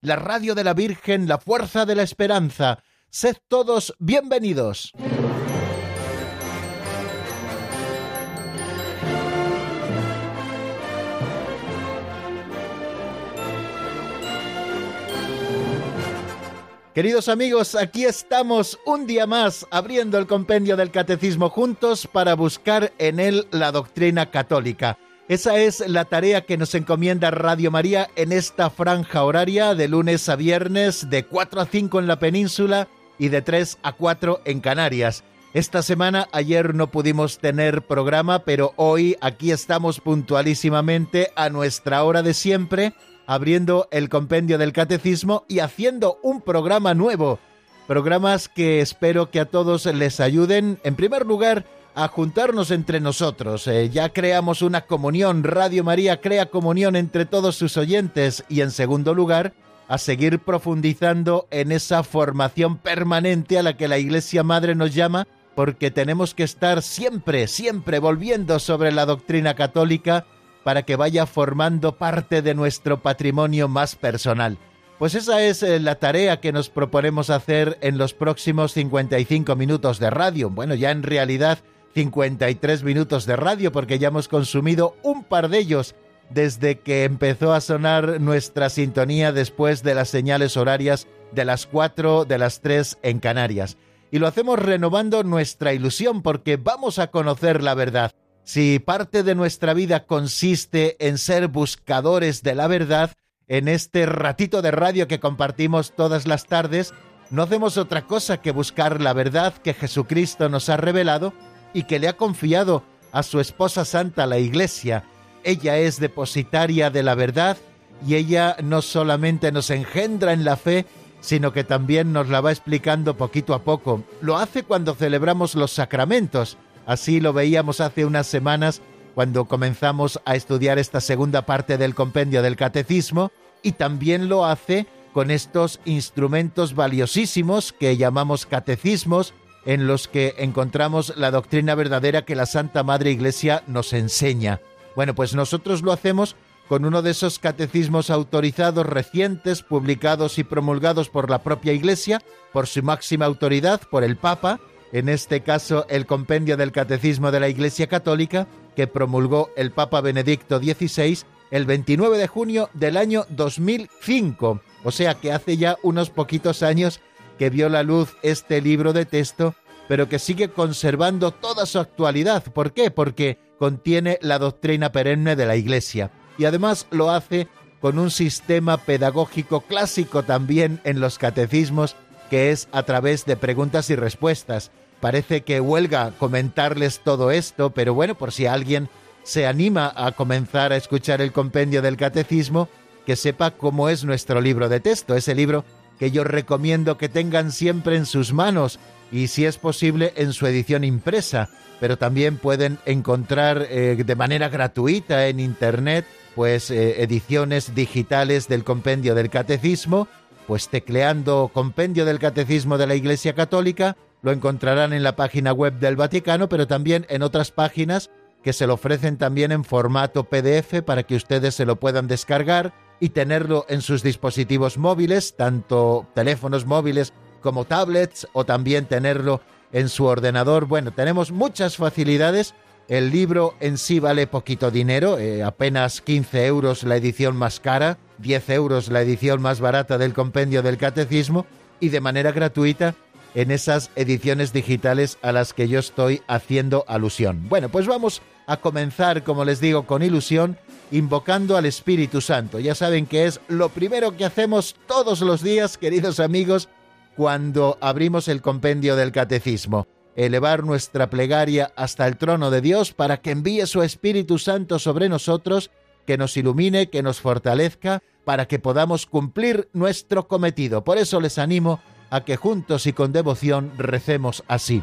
la radio de la Virgen, la fuerza de la esperanza. Sed todos bienvenidos. Queridos amigos, aquí estamos un día más abriendo el compendio del catecismo juntos para buscar en él la doctrina católica. Esa es la tarea que nos encomienda Radio María en esta franja horaria de lunes a viernes de 4 a 5 en la península y de 3 a 4 en Canarias. Esta semana, ayer no pudimos tener programa, pero hoy aquí estamos puntualísimamente a nuestra hora de siempre abriendo el compendio del catecismo y haciendo un programa nuevo. Programas que espero que a todos les ayuden, en primer lugar, a juntarnos entre nosotros. Eh, ya creamos una comunión, Radio María crea comunión entre todos sus oyentes y en segundo lugar, a seguir profundizando en esa formación permanente a la que la Iglesia Madre nos llama, porque tenemos que estar siempre, siempre volviendo sobre la doctrina católica para que vaya formando parte de nuestro patrimonio más personal. Pues esa es eh, la tarea que nos proponemos hacer en los próximos 55 minutos de radio. Bueno, ya en realidad 53 minutos de radio porque ya hemos consumido un par de ellos desde que empezó a sonar nuestra sintonía después de las señales horarias de las 4, de las 3 en Canarias. Y lo hacemos renovando nuestra ilusión porque vamos a conocer la verdad si parte de nuestra vida consiste en ser buscadores de la verdad, en este ratito de radio que compartimos todas las tardes, no hacemos otra cosa que buscar la verdad que Jesucristo nos ha revelado y que le ha confiado a su esposa santa, la Iglesia. Ella es depositaria de la verdad y ella no solamente nos engendra en la fe, sino que también nos la va explicando poquito a poco. Lo hace cuando celebramos los sacramentos, Así lo veíamos hace unas semanas cuando comenzamos a estudiar esta segunda parte del compendio del catecismo y también lo hace con estos instrumentos valiosísimos que llamamos catecismos, en los que encontramos la doctrina verdadera que la Santa Madre Iglesia nos enseña. Bueno, pues nosotros lo hacemos con uno de esos catecismos autorizados recientes, publicados y promulgados por la propia Iglesia, por su máxima autoridad, por el Papa, en este caso el compendio del Catecismo de la Iglesia Católica, que promulgó el Papa Benedicto XVI el 29 de junio del año 2005, o sea que hace ya unos poquitos años que vio la luz este libro de texto, pero que sigue conservando toda su actualidad. ¿Por qué? Porque contiene la doctrina perenne de la Iglesia y además lo hace con un sistema pedagógico clásico también en los catecismos que es a través de preguntas y respuestas. Parece que huelga comentarles todo esto, pero bueno, por si alguien se anima a comenzar a escuchar el compendio del catecismo, que sepa cómo es nuestro libro de texto, ese libro que yo recomiendo que tengan siempre en sus manos y si es posible en su edición impresa, pero también pueden encontrar eh, de manera gratuita en internet pues eh, ediciones digitales del compendio del catecismo. Pues tecleando Compendio del Catecismo de la Iglesia Católica, lo encontrarán en la página web del Vaticano, pero también en otras páginas que se lo ofrecen también en formato PDF para que ustedes se lo puedan descargar y tenerlo en sus dispositivos móviles, tanto teléfonos móviles como tablets, o también tenerlo en su ordenador. Bueno, tenemos muchas facilidades el libro en sí vale poquito dinero, eh, apenas 15 euros la edición más cara, 10 euros la edición más barata del compendio del catecismo y de manera gratuita en esas ediciones digitales a las que yo estoy haciendo alusión. Bueno, pues vamos a comenzar, como les digo, con ilusión, invocando al Espíritu Santo. Ya saben que es lo primero que hacemos todos los días, queridos amigos, cuando abrimos el compendio del catecismo elevar nuestra plegaria hasta el trono de Dios para que envíe su Espíritu Santo sobre nosotros, que nos ilumine, que nos fortalezca, para que podamos cumplir nuestro cometido. Por eso les animo a que juntos y con devoción recemos así.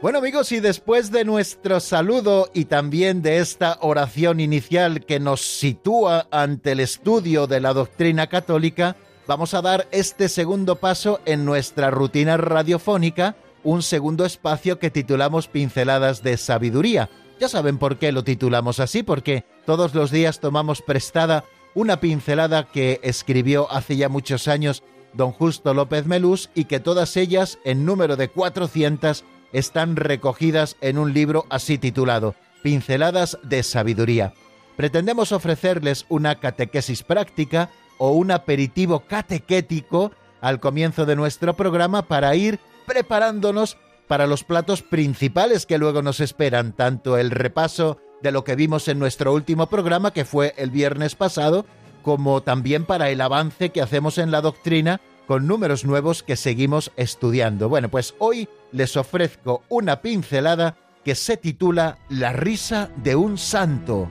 Bueno amigos, y después de nuestro saludo y también de esta oración inicial que nos sitúa ante el estudio de la doctrina católica, vamos a dar este segundo paso en nuestra rutina radiofónica, un segundo espacio que titulamos Pinceladas de Sabiduría. Ya saben por qué lo titulamos así, porque todos los días tomamos prestada una pincelada que escribió hace ya muchos años don Justo López Melús y que todas ellas, en número de 400, están recogidas en un libro así titulado Pinceladas de Sabiduría. Pretendemos ofrecerles una catequesis práctica o un aperitivo catequético al comienzo de nuestro programa para ir preparándonos para los platos principales que luego nos esperan, tanto el repaso de lo que vimos en nuestro último programa, que fue el viernes pasado, como también para el avance que hacemos en la doctrina con números nuevos que seguimos estudiando. Bueno, pues hoy les ofrezco una pincelada que se titula La risa de un santo.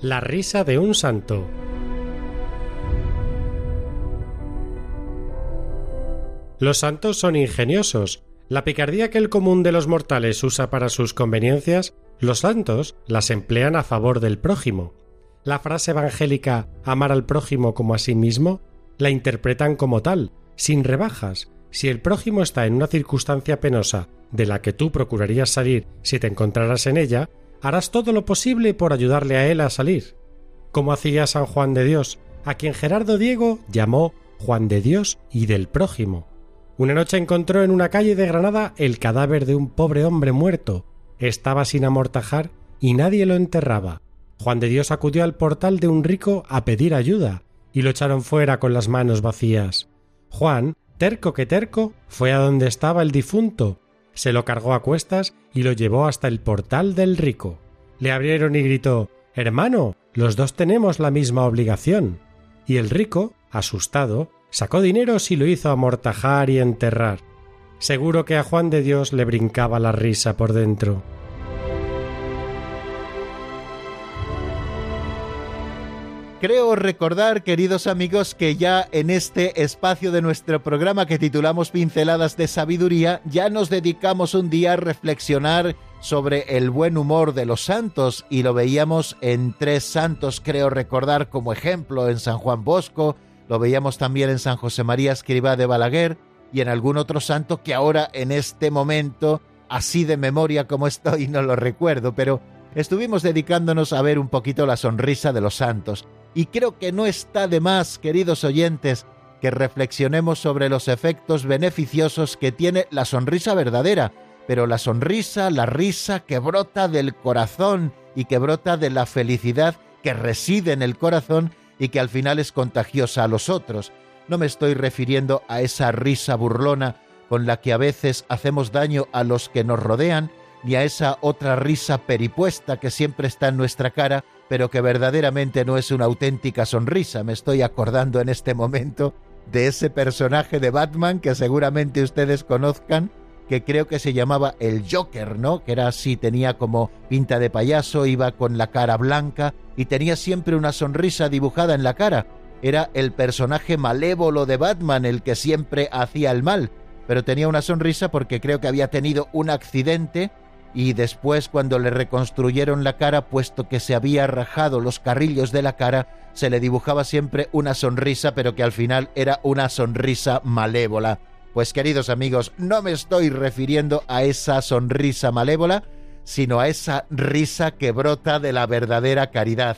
La risa de un santo. Los santos son ingeniosos, la picardía que el común de los mortales usa para sus conveniencias, los santos las emplean a favor del prójimo. La frase evangélica amar al prójimo como a sí mismo la interpretan como tal, sin rebajas. Si el prójimo está en una circunstancia penosa de la que tú procurarías salir si te encontraras en ella, harás todo lo posible por ayudarle a él a salir. Como hacía San Juan de Dios, a quien Gerardo Diego llamó Juan de Dios y del prójimo. Una noche encontró en una calle de Granada el cadáver de un pobre hombre muerto. Estaba sin amortajar y nadie lo enterraba. Juan de Dios acudió al portal de un rico a pedir ayuda y lo echaron fuera con las manos vacías. Juan, terco que terco, fue a donde estaba el difunto, se lo cargó a cuestas y lo llevó hasta el portal del rico. Le abrieron y gritó Hermano, los dos tenemos la misma obligación. Y el rico, asustado, Sacó dineros y lo hizo amortajar y enterrar. Seguro que a Juan de Dios le brincaba la risa por dentro. Creo recordar, queridos amigos, que ya en este espacio de nuestro programa que titulamos Pinceladas de Sabiduría, ya nos dedicamos un día a reflexionar sobre el buen humor de los santos y lo veíamos en tres santos, creo recordar como ejemplo, en San Juan Bosco, lo veíamos también en San José María Escribá de Balaguer y en algún otro santo que ahora en este momento, así de memoria como estoy, no lo recuerdo, pero estuvimos dedicándonos a ver un poquito la sonrisa de los santos. Y creo que no está de más, queridos oyentes, que reflexionemos sobre los efectos beneficiosos que tiene la sonrisa verdadera, pero la sonrisa, la risa que brota del corazón y que brota de la felicidad que reside en el corazón y que al final es contagiosa a los otros. No me estoy refiriendo a esa risa burlona con la que a veces hacemos daño a los que nos rodean, ni a esa otra risa peripuesta que siempre está en nuestra cara, pero que verdaderamente no es una auténtica sonrisa. Me estoy acordando en este momento de ese personaje de Batman que seguramente ustedes conozcan, que creo que se llamaba el Joker, ¿no? Que era así, tenía como pinta de payaso, iba con la cara blanca y tenía siempre una sonrisa dibujada en la cara. Era el personaje malévolo de Batman el que siempre hacía el mal, pero tenía una sonrisa porque creo que había tenido un accidente y después cuando le reconstruyeron la cara, puesto que se había rajado los carrillos de la cara, se le dibujaba siempre una sonrisa, pero que al final era una sonrisa malévola. Pues queridos amigos, no me estoy refiriendo a esa sonrisa malévola, sino a esa risa que brota de la verdadera caridad,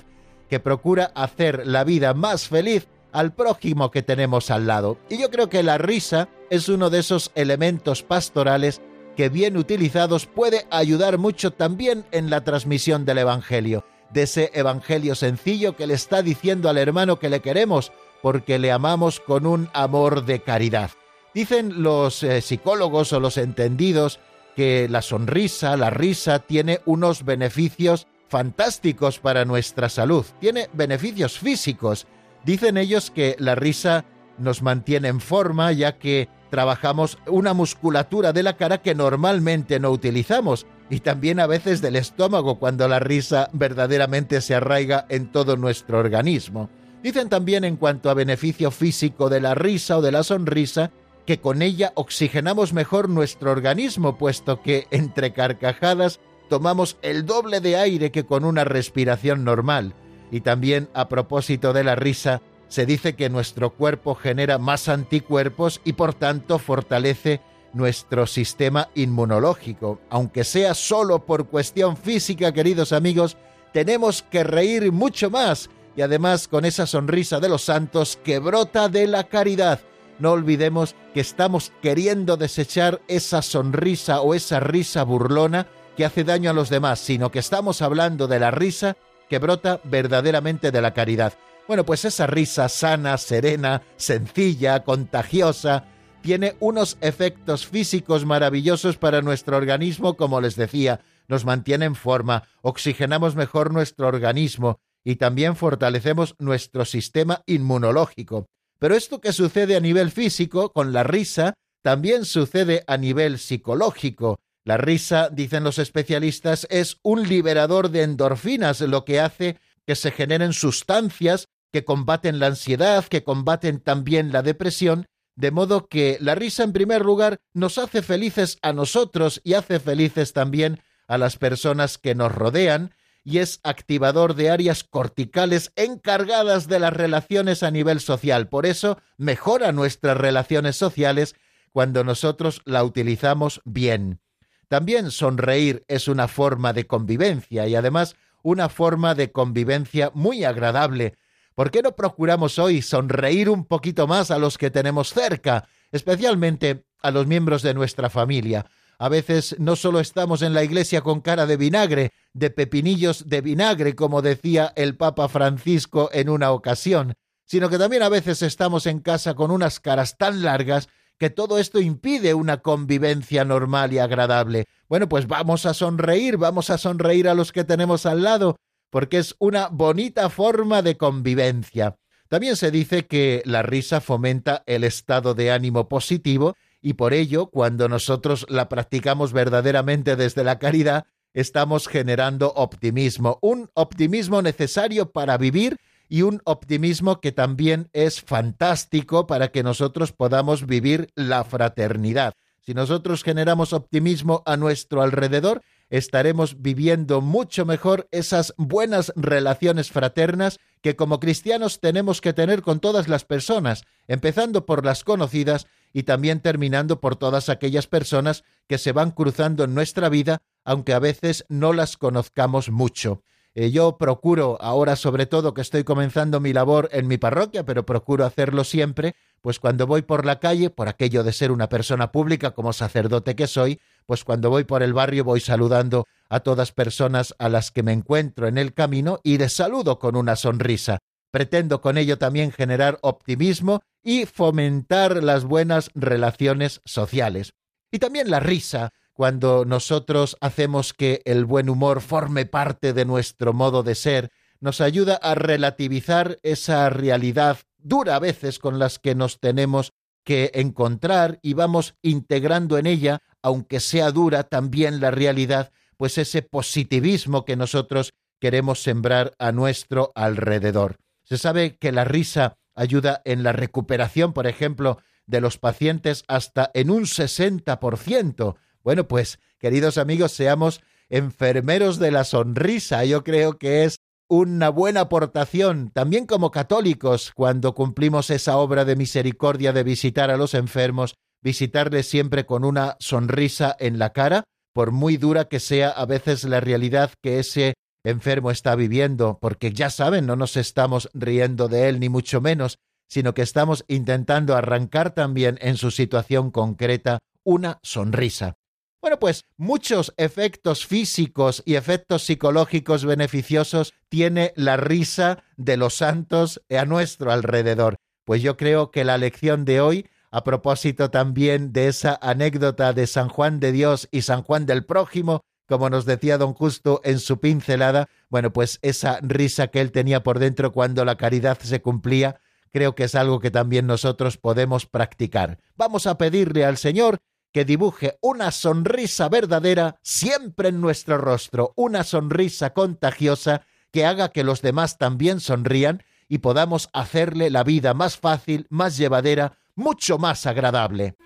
que procura hacer la vida más feliz al prójimo que tenemos al lado. Y yo creo que la risa es uno de esos elementos pastorales que bien utilizados puede ayudar mucho también en la transmisión del Evangelio, de ese Evangelio sencillo que le está diciendo al hermano que le queremos porque le amamos con un amor de caridad. Dicen los eh, psicólogos o los entendidos que la sonrisa, la risa, tiene unos beneficios fantásticos para nuestra salud, tiene beneficios físicos. Dicen ellos que la risa nos mantiene en forma ya que trabajamos una musculatura de la cara que normalmente no utilizamos y también a veces del estómago cuando la risa verdaderamente se arraiga en todo nuestro organismo. Dicen también en cuanto a beneficio físico de la risa o de la sonrisa que con ella oxigenamos mejor nuestro organismo, puesto que entre carcajadas tomamos el doble de aire que con una respiración normal. Y también a propósito de la risa, se dice que nuestro cuerpo genera más anticuerpos y por tanto fortalece nuestro sistema inmunológico. Aunque sea solo por cuestión física, queridos amigos, tenemos que reír mucho más y además con esa sonrisa de los santos que brota de la caridad. No olvidemos que estamos queriendo desechar esa sonrisa o esa risa burlona que hace daño a los demás, sino que estamos hablando de la risa que brota verdaderamente de la caridad. Bueno, pues esa risa sana, serena, sencilla, contagiosa, tiene unos efectos físicos maravillosos para nuestro organismo, como les decía, nos mantiene en forma, oxigenamos mejor nuestro organismo y también fortalecemos nuestro sistema inmunológico. Pero esto que sucede a nivel físico, con la risa, también sucede a nivel psicológico. La risa, dicen los especialistas, es un liberador de endorfinas, lo que hace que se generen sustancias que combaten la ansiedad, que combaten también la depresión, de modo que la risa en primer lugar nos hace felices a nosotros y hace felices también a las personas que nos rodean, y es activador de áreas corticales encargadas de las relaciones a nivel social. Por eso mejora nuestras relaciones sociales cuando nosotros la utilizamos bien. También sonreír es una forma de convivencia y además una forma de convivencia muy agradable, ¿Por qué no procuramos hoy sonreír un poquito más a los que tenemos cerca, especialmente a los miembros de nuestra familia? A veces no solo estamos en la iglesia con cara de vinagre, de pepinillos de vinagre, como decía el Papa Francisco en una ocasión, sino que también a veces estamos en casa con unas caras tan largas que todo esto impide una convivencia normal y agradable. Bueno, pues vamos a sonreír, vamos a sonreír a los que tenemos al lado, porque es una bonita forma de convivencia. También se dice que la risa fomenta el estado de ánimo positivo y por ello, cuando nosotros la practicamos verdaderamente desde la caridad, estamos generando optimismo, un optimismo necesario para vivir y un optimismo que también es fantástico para que nosotros podamos vivir la fraternidad. Si nosotros generamos optimismo a nuestro alrededor, estaremos viviendo mucho mejor esas buenas relaciones fraternas que como cristianos tenemos que tener con todas las personas, empezando por las conocidas y también terminando por todas aquellas personas que se van cruzando en nuestra vida, aunque a veces no las conozcamos mucho. Eh, yo procuro, ahora sobre todo que estoy comenzando mi labor en mi parroquia, pero procuro hacerlo siempre, pues cuando voy por la calle, por aquello de ser una persona pública como sacerdote que soy, pues cuando voy por el barrio voy saludando a todas personas a las que me encuentro en el camino y les saludo con una sonrisa. Pretendo con ello también generar optimismo y fomentar las buenas relaciones sociales. Y también la risa, cuando nosotros hacemos que el buen humor forme parte de nuestro modo de ser, nos ayuda a relativizar esa realidad dura a veces con las que nos tenemos que encontrar y vamos integrando en ella, aunque sea dura también la realidad, pues ese positivismo que nosotros queremos sembrar a nuestro alrededor. Se sabe que la risa ayuda en la recuperación, por ejemplo, de los pacientes hasta en un 60%, bueno, pues, queridos amigos, seamos enfermeros de la sonrisa. Yo creo que es una buena aportación, también como católicos, cuando cumplimos esa obra de misericordia de visitar a los enfermos, visitarles siempre con una sonrisa en la cara, por muy dura que sea a veces la realidad que ese enfermo está viviendo, porque ya saben, no nos estamos riendo de él, ni mucho menos, sino que estamos intentando arrancar también en su situación concreta una sonrisa. Bueno, pues muchos efectos físicos y efectos psicológicos beneficiosos tiene la risa de los santos a nuestro alrededor. Pues yo creo que la lección de hoy, a propósito también de esa anécdota de San Juan de Dios y San Juan del Prójimo, como nos decía don Justo en su pincelada, bueno, pues esa risa que él tenía por dentro cuando la caridad se cumplía, creo que es algo que también nosotros podemos practicar. Vamos a pedirle al Señor que dibuje una sonrisa verdadera siempre en nuestro rostro, una sonrisa contagiosa que haga que los demás también sonrían y podamos hacerle la vida más fácil, más llevadera, mucho más agradable.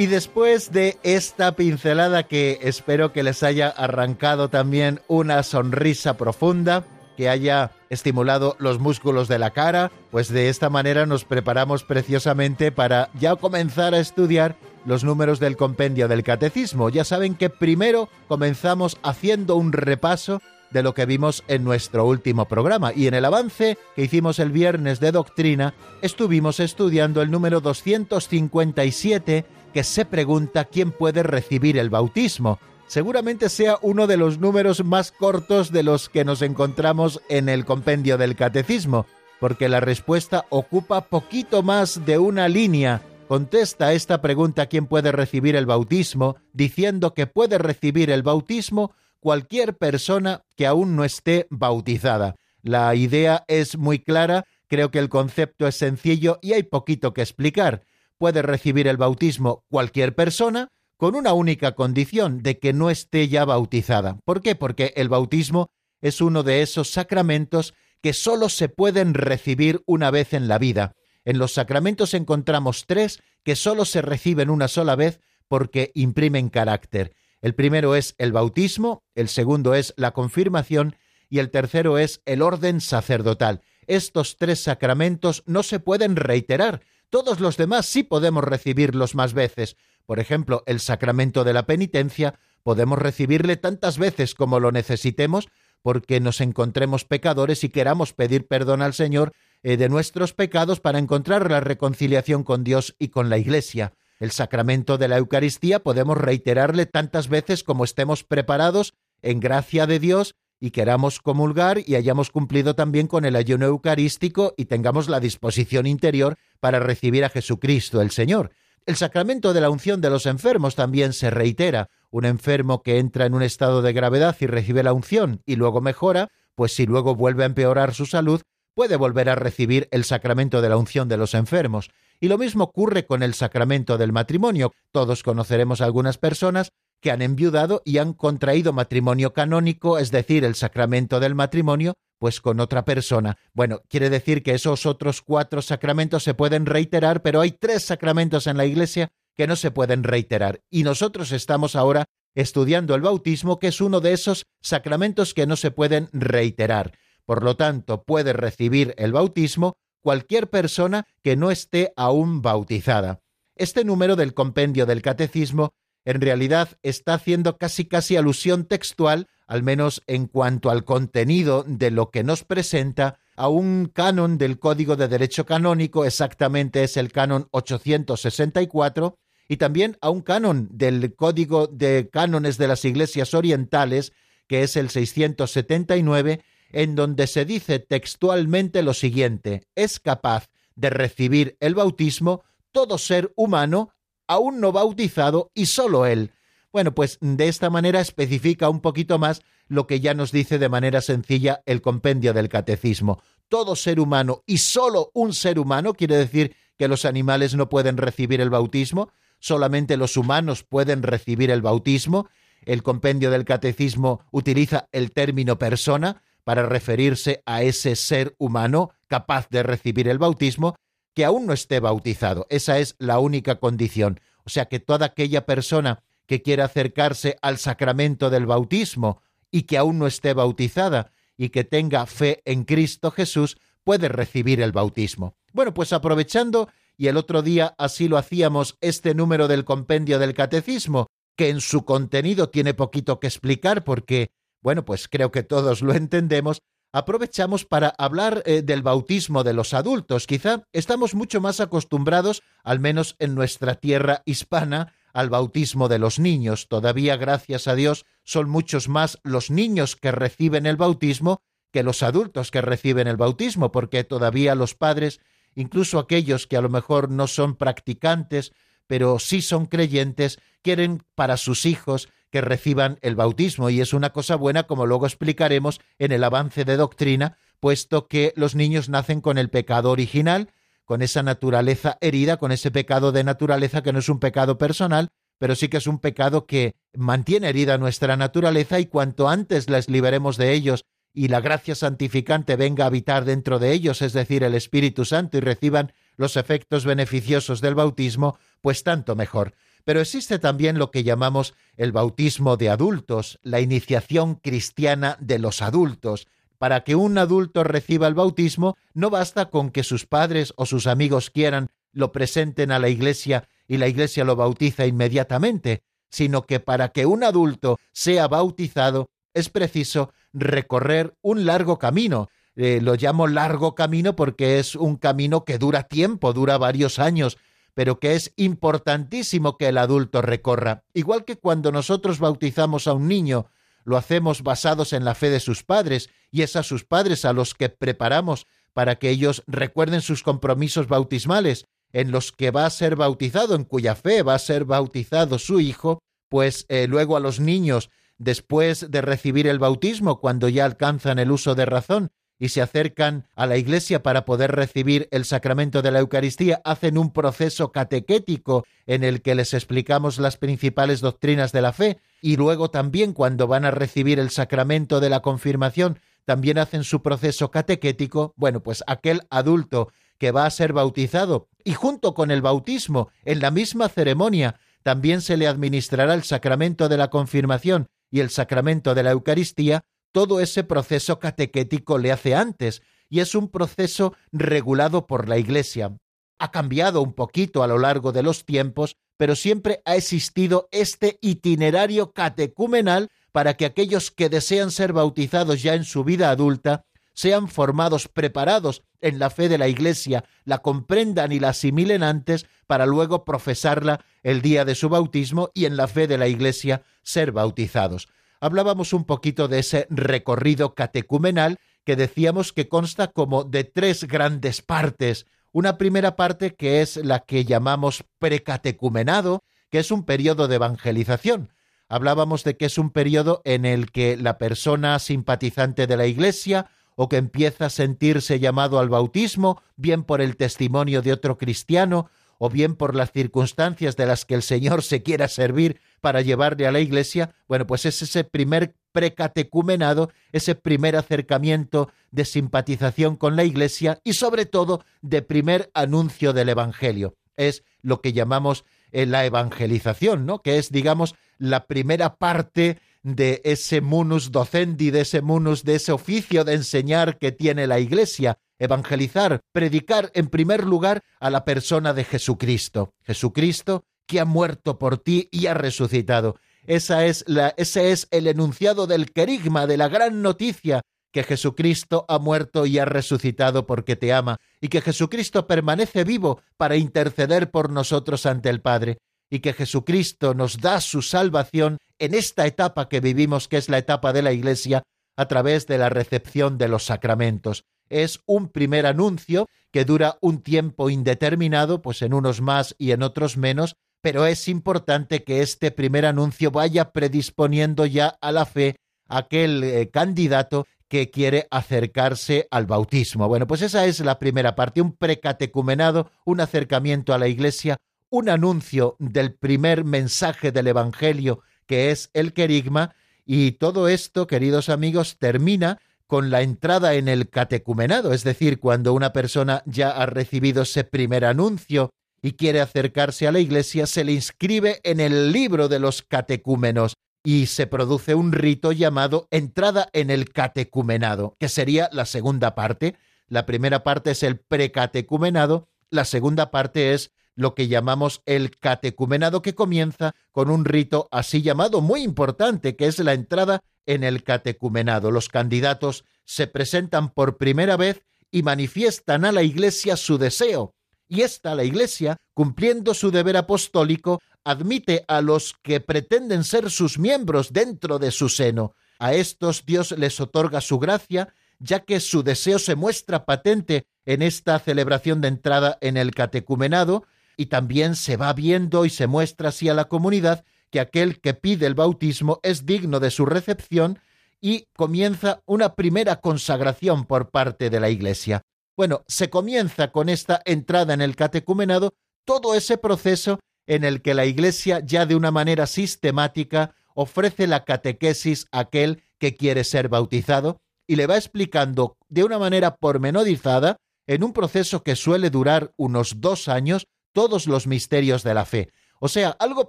Y después de esta pincelada que espero que les haya arrancado también una sonrisa profunda, que haya estimulado los músculos de la cara, pues de esta manera nos preparamos preciosamente para ya comenzar a estudiar los números del compendio del catecismo. Ya saben que primero comenzamos haciendo un repaso de lo que vimos en nuestro último programa. Y en el avance que hicimos el viernes de doctrina, estuvimos estudiando el número 257 que se pregunta quién puede recibir el bautismo. Seguramente sea uno de los números más cortos de los que nos encontramos en el compendio del catecismo, porque la respuesta ocupa poquito más de una línea. Contesta esta pregunta quién puede recibir el bautismo, diciendo que puede recibir el bautismo cualquier persona que aún no esté bautizada. La idea es muy clara, creo que el concepto es sencillo y hay poquito que explicar puede recibir el bautismo cualquier persona con una única condición de que no esté ya bautizada. ¿Por qué? Porque el bautismo es uno de esos sacramentos que sólo se pueden recibir una vez en la vida. En los sacramentos encontramos tres que sólo se reciben una sola vez porque imprimen carácter. El primero es el bautismo, el segundo es la confirmación y el tercero es el orden sacerdotal. Estos tres sacramentos no se pueden reiterar, todos los demás sí podemos recibirlos más veces. Por ejemplo, el sacramento de la penitencia podemos recibirle tantas veces como lo necesitemos porque nos encontremos pecadores y queramos pedir perdón al Señor eh, de nuestros pecados para encontrar la reconciliación con Dios y con la Iglesia. El sacramento de la Eucaristía podemos reiterarle tantas veces como estemos preparados en gracia de Dios y queramos comulgar y hayamos cumplido también con el ayuno eucarístico y tengamos la disposición interior para recibir a Jesucristo el Señor. El sacramento de la unción de los enfermos también se reitera. Un enfermo que entra en un estado de gravedad y recibe la unción y luego mejora, pues si luego vuelve a empeorar su salud, puede volver a recibir el sacramento de la unción de los enfermos. Y lo mismo ocurre con el sacramento del matrimonio. Todos conoceremos a algunas personas que han enviudado y han contraído matrimonio canónico, es decir, el sacramento del matrimonio, pues con otra persona. Bueno, quiere decir que esos otros cuatro sacramentos se pueden reiterar, pero hay tres sacramentos en la Iglesia que no se pueden reiterar. Y nosotros estamos ahora estudiando el bautismo, que es uno de esos sacramentos que no se pueden reiterar. Por lo tanto, puede recibir el bautismo cualquier persona que no esté aún bautizada. Este número del compendio del catecismo en realidad está haciendo casi casi alusión textual, al menos en cuanto al contenido de lo que nos presenta, a un canon del Código de Derecho Canónico, exactamente es el canon 864, y también a un canon del Código de Cánones de las Iglesias Orientales, que es el 679, en donde se dice textualmente lo siguiente, es capaz de recibir el bautismo todo ser humano aún no bautizado y solo él. Bueno, pues de esta manera especifica un poquito más lo que ya nos dice de manera sencilla el compendio del catecismo. todo ser humano y solo un ser humano, quiere decir que los animales no pueden recibir el bautismo, solamente los humanos pueden recibir el bautismo. El compendio del catecismo utiliza el término persona para referirse a ese ser humano capaz de recibir el bautismo que aún no esté bautizado. Esa es la única condición. O sea que toda aquella persona que quiera acercarse al sacramento del bautismo y que aún no esté bautizada y que tenga fe en Cristo Jesús, puede recibir el bautismo. Bueno, pues aprovechando, y el otro día así lo hacíamos, este número del compendio del catecismo, que en su contenido tiene poquito que explicar porque, bueno, pues creo que todos lo entendemos, aprovechamos para hablar eh, del bautismo de los adultos. Quizá estamos mucho más acostumbrados, al menos en nuestra tierra hispana, al bautismo de los niños. Todavía, gracias a Dios, son muchos más los niños que reciben el bautismo que los adultos que reciben el bautismo, porque todavía los padres, incluso aquellos que a lo mejor no son practicantes, pero sí son creyentes, quieren para sus hijos que reciban el bautismo y es una cosa buena como luego explicaremos en el avance de doctrina, puesto que los niños nacen con el pecado original, con esa naturaleza herida, con ese pecado de naturaleza que no es un pecado personal, pero sí que es un pecado que mantiene herida nuestra naturaleza y cuanto antes les liberemos de ellos y la gracia santificante venga a habitar dentro de ellos, es decir, el Espíritu Santo, y reciban los efectos beneficiosos del bautismo, pues tanto mejor. Pero existe también lo que llamamos el bautismo de adultos, la iniciación cristiana de los adultos. Para que un adulto reciba el bautismo, no basta con que sus padres o sus amigos quieran, lo presenten a la iglesia y la iglesia lo bautiza inmediatamente, sino que para que un adulto sea bautizado es preciso recorrer un largo camino. Eh, lo llamo largo camino porque es un camino que dura tiempo, dura varios años, pero que es importantísimo que el adulto recorra. Igual que cuando nosotros bautizamos a un niño, lo hacemos basados en la fe de sus padres, y es a sus padres a los que preparamos para que ellos recuerden sus compromisos bautismales, en los que va a ser bautizado, en cuya fe va a ser bautizado su hijo, pues eh, luego a los niños, después de recibir el bautismo, cuando ya alcanzan el uso de razón, y se acercan a la iglesia para poder recibir el sacramento de la Eucaristía, hacen un proceso catequético en el que les explicamos las principales doctrinas de la fe y luego también cuando van a recibir el sacramento de la confirmación, también hacen su proceso catequético, bueno, pues aquel adulto que va a ser bautizado y junto con el bautismo, en la misma ceremonia, también se le administrará el sacramento de la confirmación y el sacramento de la Eucaristía, todo ese proceso catequético le hace antes y es un proceso regulado por la Iglesia. Ha cambiado un poquito a lo largo de los tiempos, pero siempre ha existido este itinerario catecumenal para que aquellos que desean ser bautizados ya en su vida adulta sean formados, preparados en la fe de la Iglesia, la comprendan y la asimilen antes para luego profesarla el día de su bautismo y en la fe de la Iglesia ser bautizados hablábamos un poquito de ese recorrido catecumenal que decíamos que consta como de tres grandes partes. Una primera parte que es la que llamamos precatecumenado, que es un periodo de evangelización. Hablábamos de que es un periodo en el que la persona simpatizante de la Iglesia o que empieza a sentirse llamado al bautismo, bien por el testimonio de otro cristiano, o bien por las circunstancias de las que el Señor se quiera servir para llevarle a la iglesia, bueno, pues es ese primer precatecumenado, ese primer acercamiento de simpatización con la iglesia y sobre todo de primer anuncio del Evangelio. Es lo que llamamos eh, la evangelización, ¿no? Que es, digamos, la primera parte de ese munus docendi, de ese munus, de ese oficio de enseñar que tiene la Iglesia, evangelizar, predicar en primer lugar a la persona de Jesucristo. Jesucristo que ha muerto por ti y ha resucitado. Esa es la, ese es el enunciado del querigma, de la gran noticia, que Jesucristo ha muerto y ha resucitado porque te ama, y que Jesucristo permanece vivo para interceder por nosotros ante el Padre, y que Jesucristo nos da su salvación en esta etapa que vivimos, que es la etapa de la Iglesia, a través de la recepción de los sacramentos. Es un primer anuncio que dura un tiempo indeterminado, pues en unos más y en otros menos, pero es importante que este primer anuncio vaya predisponiendo ya a la fe aquel eh, candidato que quiere acercarse al bautismo. Bueno, pues esa es la primera parte, un precatecumenado, un acercamiento a la Iglesia, un anuncio del primer mensaje del Evangelio, que es el querigma, y todo esto, queridos amigos, termina con la entrada en el catecumenado, es decir, cuando una persona ya ha recibido ese primer anuncio y quiere acercarse a la Iglesia, se le inscribe en el libro de los catecúmenos y se produce un rito llamado entrada en el catecumenado, que sería la segunda parte. La primera parte es el precatecumenado, la segunda parte es lo que llamamos el catecumenado, que comienza con un rito así llamado muy importante, que es la entrada en el catecumenado. Los candidatos se presentan por primera vez y manifiestan a la Iglesia su deseo. Y esta, la Iglesia, cumpliendo su deber apostólico, admite a los que pretenden ser sus miembros dentro de su seno. A estos Dios les otorga su gracia, ya que su deseo se muestra patente en esta celebración de entrada en el catecumenado, y también se va viendo y se muestra así a la comunidad que aquel que pide el bautismo es digno de su recepción y comienza una primera consagración por parte de la Iglesia. Bueno, se comienza con esta entrada en el catecumenado todo ese proceso en el que la Iglesia ya de una manera sistemática ofrece la catequesis a aquel que quiere ser bautizado y le va explicando de una manera pormenorizada, en un proceso que suele durar unos dos años, todos los misterios de la fe. O sea, algo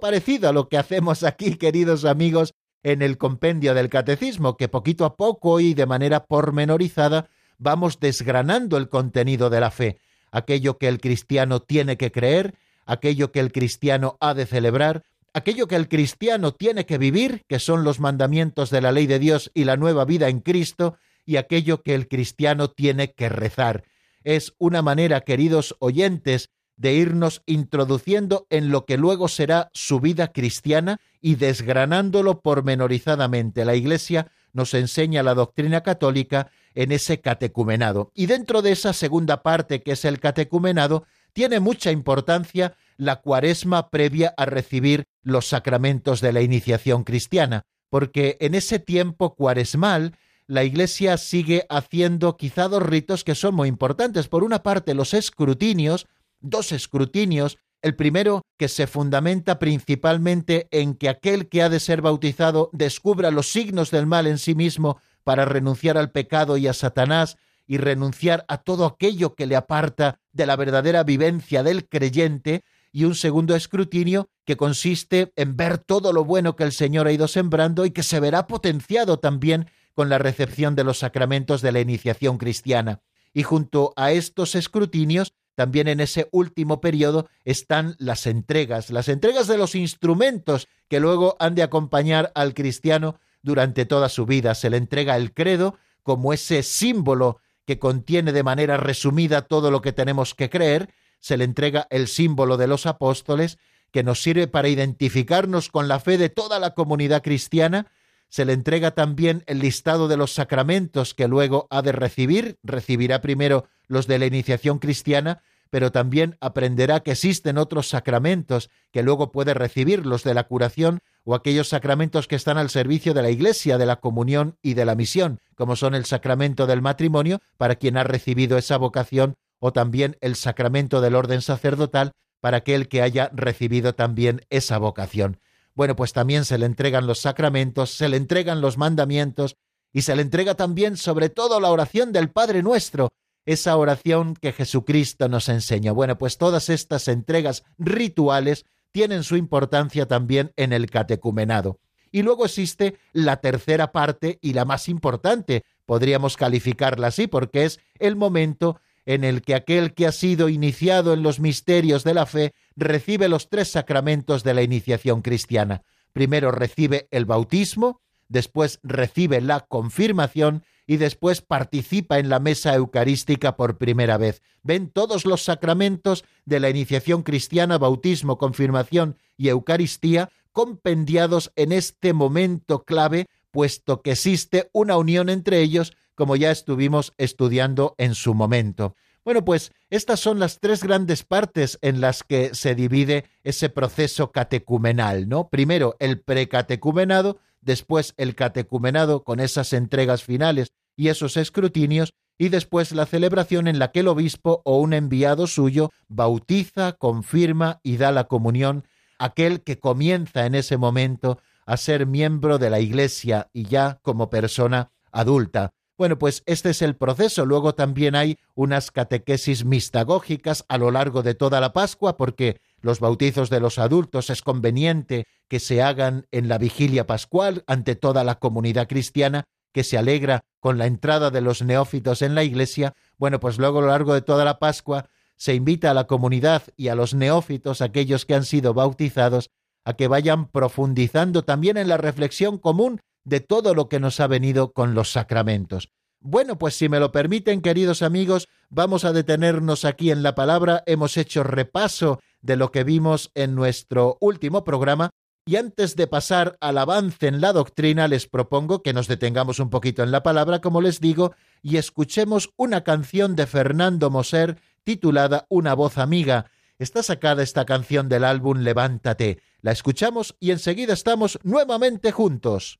parecido a lo que hacemos aquí, queridos amigos, en el compendio del catecismo, que poquito a poco y de manera pormenorizada vamos desgranando el contenido de la fe, aquello que el cristiano tiene que creer, aquello que el cristiano ha de celebrar, aquello que el cristiano tiene que vivir, que son los mandamientos de la ley de Dios y la nueva vida en Cristo, y aquello que el cristiano tiene que rezar. Es una manera, queridos oyentes, de irnos introduciendo en lo que luego será su vida cristiana y desgranándolo pormenorizadamente. La Iglesia nos enseña la doctrina católica en ese catecumenado. Y dentro de esa segunda parte que es el catecumenado, tiene mucha importancia la cuaresma previa a recibir los sacramentos de la iniciación cristiana, porque en ese tiempo cuaresmal la Iglesia sigue haciendo quizá dos ritos que son muy importantes. Por una parte, los escrutinios, dos escrutinios, el primero que se fundamenta principalmente en que aquel que ha de ser bautizado descubra los signos del mal en sí mismo para renunciar al pecado y a Satanás y renunciar a todo aquello que le aparta de la verdadera vivencia del creyente, y un segundo escrutinio que consiste en ver todo lo bueno que el Señor ha ido sembrando y que se verá potenciado también con la recepción de los sacramentos de la iniciación cristiana. Y junto a estos escrutinios, también en ese último periodo están las entregas, las entregas de los instrumentos que luego han de acompañar al cristiano durante toda su vida. Se le entrega el credo como ese símbolo que contiene de manera resumida todo lo que tenemos que creer, se le entrega el símbolo de los apóstoles, que nos sirve para identificarnos con la fe de toda la comunidad cristiana, se le entrega también el listado de los sacramentos que luego ha de recibir, recibirá primero los de la iniciación cristiana, pero también aprenderá que existen otros sacramentos que luego puede recibir, los de la curación o aquellos sacramentos que están al servicio de la Iglesia, de la comunión y de la misión, como son el sacramento del matrimonio para quien ha recibido esa vocación, o también el sacramento del orden sacerdotal para aquel que haya recibido también esa vocación. Bueno, pues también se le entregan los sacramentos, se le entregan los mandamientos y se le entrega también sobre todo la oración del Padre nuestro, esa oración que Jesucristo nos enseñó. Bueno, pues todas estas entregas rituales tienen su importancia también en el catecumenado. Y luego existe la tercera parte y la más importante, podríamos calificarla así, porque es el momento en el que aquel que ha sido iniciado en los misterios de la fe recibe los tres sacramentos de la iniciación cristiana. Primero recibe el bautismo, después recibe la confirmación y después participa en la mesa eucarística por primera vez. Ven todos los sacramentos de la iniciación cristiana, bautismo, confirmación y Eucaristía compendiados en este momento clave, puesto que existe una unión entre ellos, como ya estuvimos estudiando en su momento. Bueno, pues estas son las tres grandes partes en las que se divide ese proceso catecumenal, ¿no? Primero el precatecumenado, después el catecumenado con esas entregas finales y esos escrutinios, y después la celebración en la que el obispo o un enviado suyo bautiza, confirma y da la comunión, aquel que comienza en ese momento a ser miembro de la Iglesia y ya como persona adulta. Bueno, pues este es el proceso. Luego también hay unas catequesis mistagógicas a lo largo de toda la Pascua, porque los bautizos de los adultos es conveniente que se hagan en la vigilia pascual ante toda la comunidad cristiana que se alegra con la entrada de los neófitos en la iglesia. Bueno, pues luego a lo largo de toda la Pascua se invita a la comunidad y a los neófitos, aquellos que han sido bautizados, a que vayan profundizando también en la reflexión común de todo lo que nos ha venido con los sacramentos. Bueno, pues si me lo permiten, queridos amigos, vamos a detenernos aquí en la palabra. Hemos hecho repaso de lo que vimos en nuestro último programa y antes de pasar al avance en la doctrina, les propongo que nos detengamos un poquito en la palabra, como les digo, y escuchemos una canción de Fernando Moser titulada Una voz amiga. Está sacada esta canción del álbum Levántate. La escuchamos y enseguida estamos nuevamente juntos.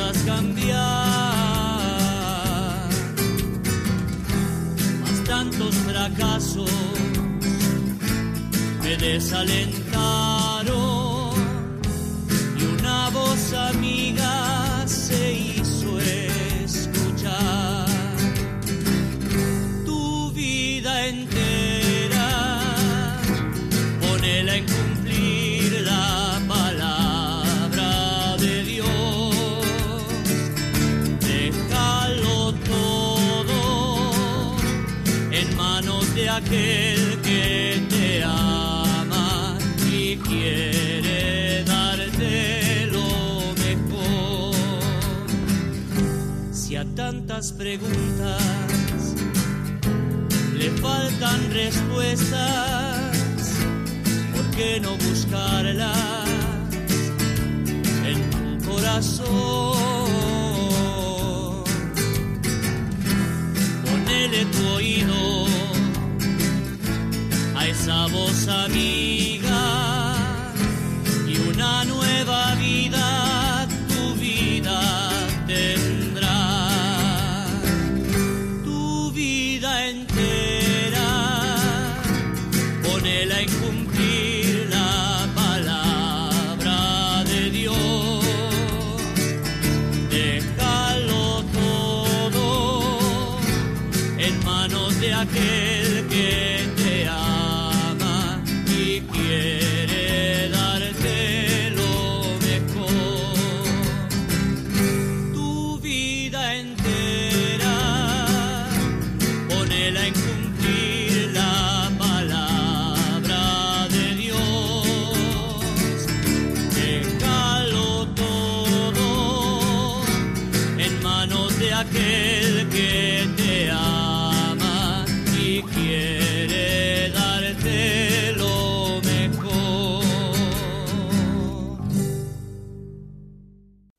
Cosas cambiar. Mas tantos fracasos me desalentaron y una voz amiga aquel que te ama y quiere darte lo mejor. Si a tantas preguntas le faltan respuestas, ¿por qué no buscarlas en tu corazón? Ponele tu oído esa voz amiga y una nueva vida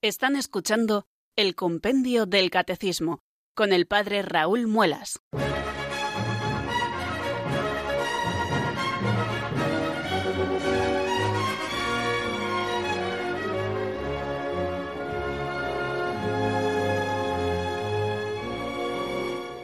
Están escuchando el Compendio del Catecismo con el Padre Raúl Muelas.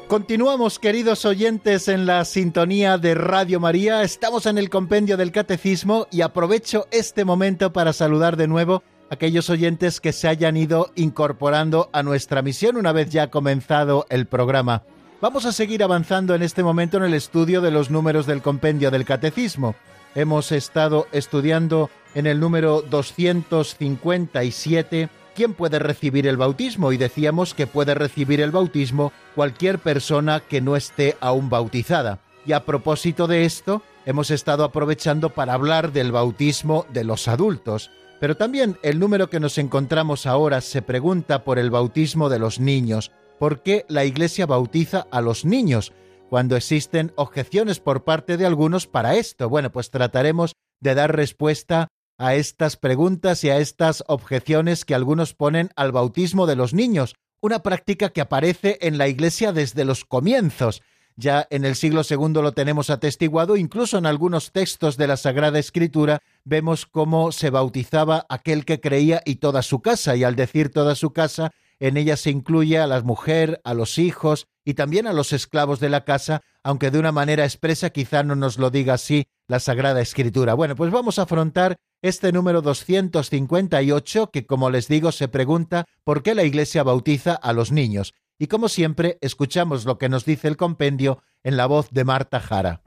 Continuamos, queridos oyentes, en la sintonía de Radio María. Estamos en el compendio del Catecismo y aprovecho este momento para saludar de nuevo aquellos oyentes que se hayan ido incorporando a nuestra misión una vez ya comenzado el programa. Vamos a seguir avanzando en este momento en el estudio de los números del compendio del Catecismo. Hemos estado estudiando en el número 257 quién puede recibir el bautismo y decíamos que puede recibir el bautismo cualquier persona que no esté aún bautizada. Y a propósito de esto, hemos estado aprovechando para hablar del bautismo de los adultos. Pero también el número que nos encontramos ahora se pregunta por el bautismo de los niños. ¿Por qué la Iglesia bautiza a los niños? Cuando existen objeciones por parte de algunos para esto. Bueno, pues trataremos de dar respuesta a estas preguntas y a estas objeciones que algunos ponen al bautismo de los niños, una práctica que aparece en la Iglesia desde los comienzos. Ya en el siglo II lo tenemos atestiguado, incluso en algunos textos de la Sagrada Escritura vemos cómo se bautizaba aquel que creía y toda su casa, y al decir toda su casa, en ella se incluye a la mujer, a los hijos y también a los esclavos de la casa, aunque de una manera expresa quizá no nos lo diga así la Sagrada Escritura. Bueno, pues vamos a afrontar este número 258 que, como les digo, se pregunta por qué la Iglesia bautiza a los niños. Y como siempre, escuchamos lo que nos dice el compendio en la voz de Marta Jara.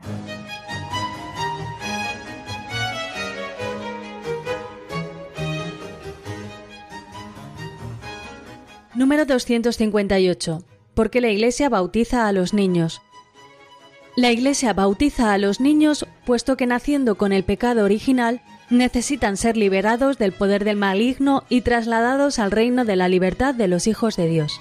Número 258. ¿Por qué la Iglesia bautiza a los niños? La Iglesia bautiza a los niños puesto que naciendo con el pecado original necesitan ser liberados del poder del maligno y trasladados al reino de la libertad de los hijos de Dios.